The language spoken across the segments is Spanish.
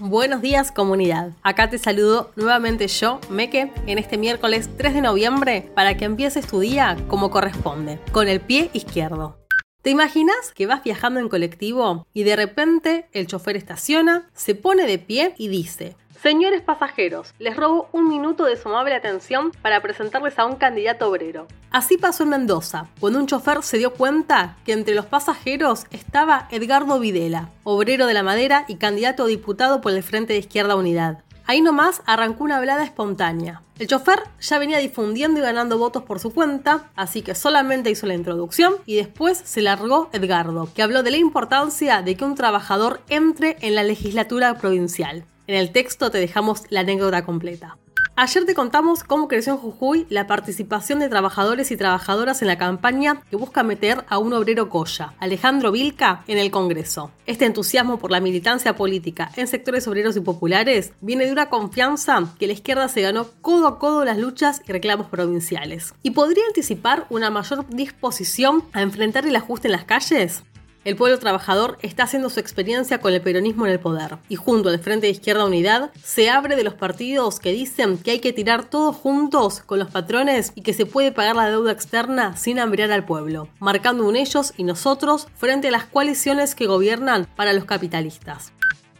Buenos días comunidad. Acá te saludo nuevamente yo, Meke, en este miércoles 3 de noviembre para que empieces tu día como corresponde, con el pie izquierdo. ¿Te imaginas que vas viajando en colectivo y de repente el chofer estaciona, se pone de pie y dice, Señores pasajeros, les robo un minuto de su amable atención para presentarles a un candidato obrero. Así pasó en Mendoza, cuando un chofer se dio cuenta que entre los pasajeros estaba Edgardo Videla, obrero de la madera y candidato a diputado por el Frente de Izquierda Unidad. Ahí nomás arrancó una hablada espontánea. El chofer ya venía difundiendo y ganando votos por su cuenta, así que solamente hizo la introducción y después se largó Edgardo, que habló de la importancia de que un trabajador entre en la legislatura provincial. En el texto te dejamos la anécdota completa. Ayer te contamos cómo creció en Jujuy la participación de trabajadores y trabajadoras en la campaña que busca meter a un obrero colla, Alejandro Vilca, en el Congreso. Este entusiasmo por la militancia política en sectores obreros y populares viene de una confianza que la izquierda se ganó codo a codo las luchas y reclamos provinciales. ¿Y podría anticipar una mayor disposición a enfrentar el ajuste en las calles? El pueblo trabajador está haciendo su experiencia con el peronismo en el poder y junto al Frente de Izquierda Unidad se abre de los partidos que dicen que hay que tirar todos juntos con los patrones y que se puede pagar la deuda externa sin hambrear al pueblo, marcando un ellos y nosotros frente a las coaliciones que gobiernan para los capitalistas.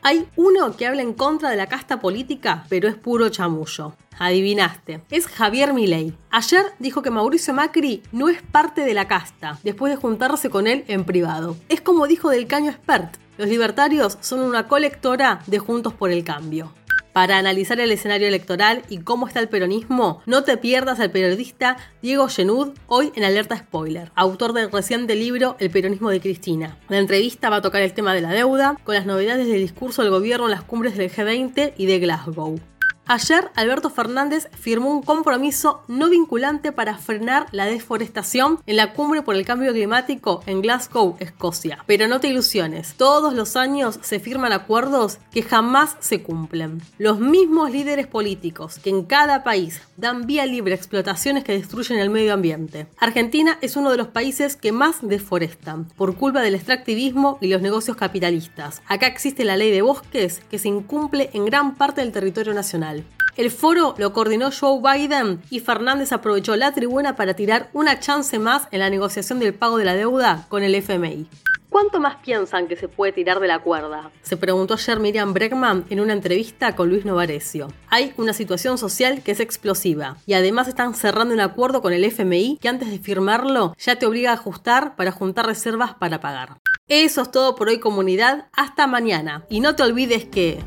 Hay uno que habla en contra de la casta política, pero es puro chamullo. Adivinaste, es Javier Milei. Ayer dijo que Mauricio Macri no es parte de la casta, después de juntarse con él en privado. Es como dijo del caño expert, los libertarios son una colectora de Juntos por el Cambio. Para analizar el escenario electoral y cómo está el peronismo, no te pierdas al periodista Diego Genud hoy en Alerta Spoiler, autor del reciente libro El peronismo de Cristina. La entrevista va a tocar el tema de la deuda, con las novedades del discurso del gobierno en las cumbres del G20 y de Glasgow. Ayer Alberto Fernández firmó un compromiso no vinculante para frenar la deforestación en la cumbre por el cambio climático en Glasgow, Escocia. Pero no te ilusiones, todos los años se firman acuerdos que jamás se cumplen. Los mismos líderes políticos que en cada país dan vía libre a explotaciones que destruyen el medio ambiente. Argentina es uno de los países que más deforestan por culpa del extractivismo y los negocios capitalistas. Acá existe la ley de bosques que se incumple en gran parte del territorio nacional. El foro lo coordinó Joe Biden y Fernández aprovechó la tribuna para tirar una chance más en la negociación del pago de la deuda con el FMI. ¿Cuánto más piensan que se puede tirar de la cuerda? Se preguntó ayer Miriam Bregman en una entrevista con Luis Novarecio. Hay una situación social que es explosiva y además están cerrando un acuerdo con el FMI que antes de firmarlo ya te obliga a ajustar para juntar reservas para pagar. Eso es todo por hoy comunidad, hasta mañana. Y no te olvides que...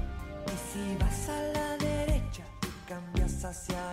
de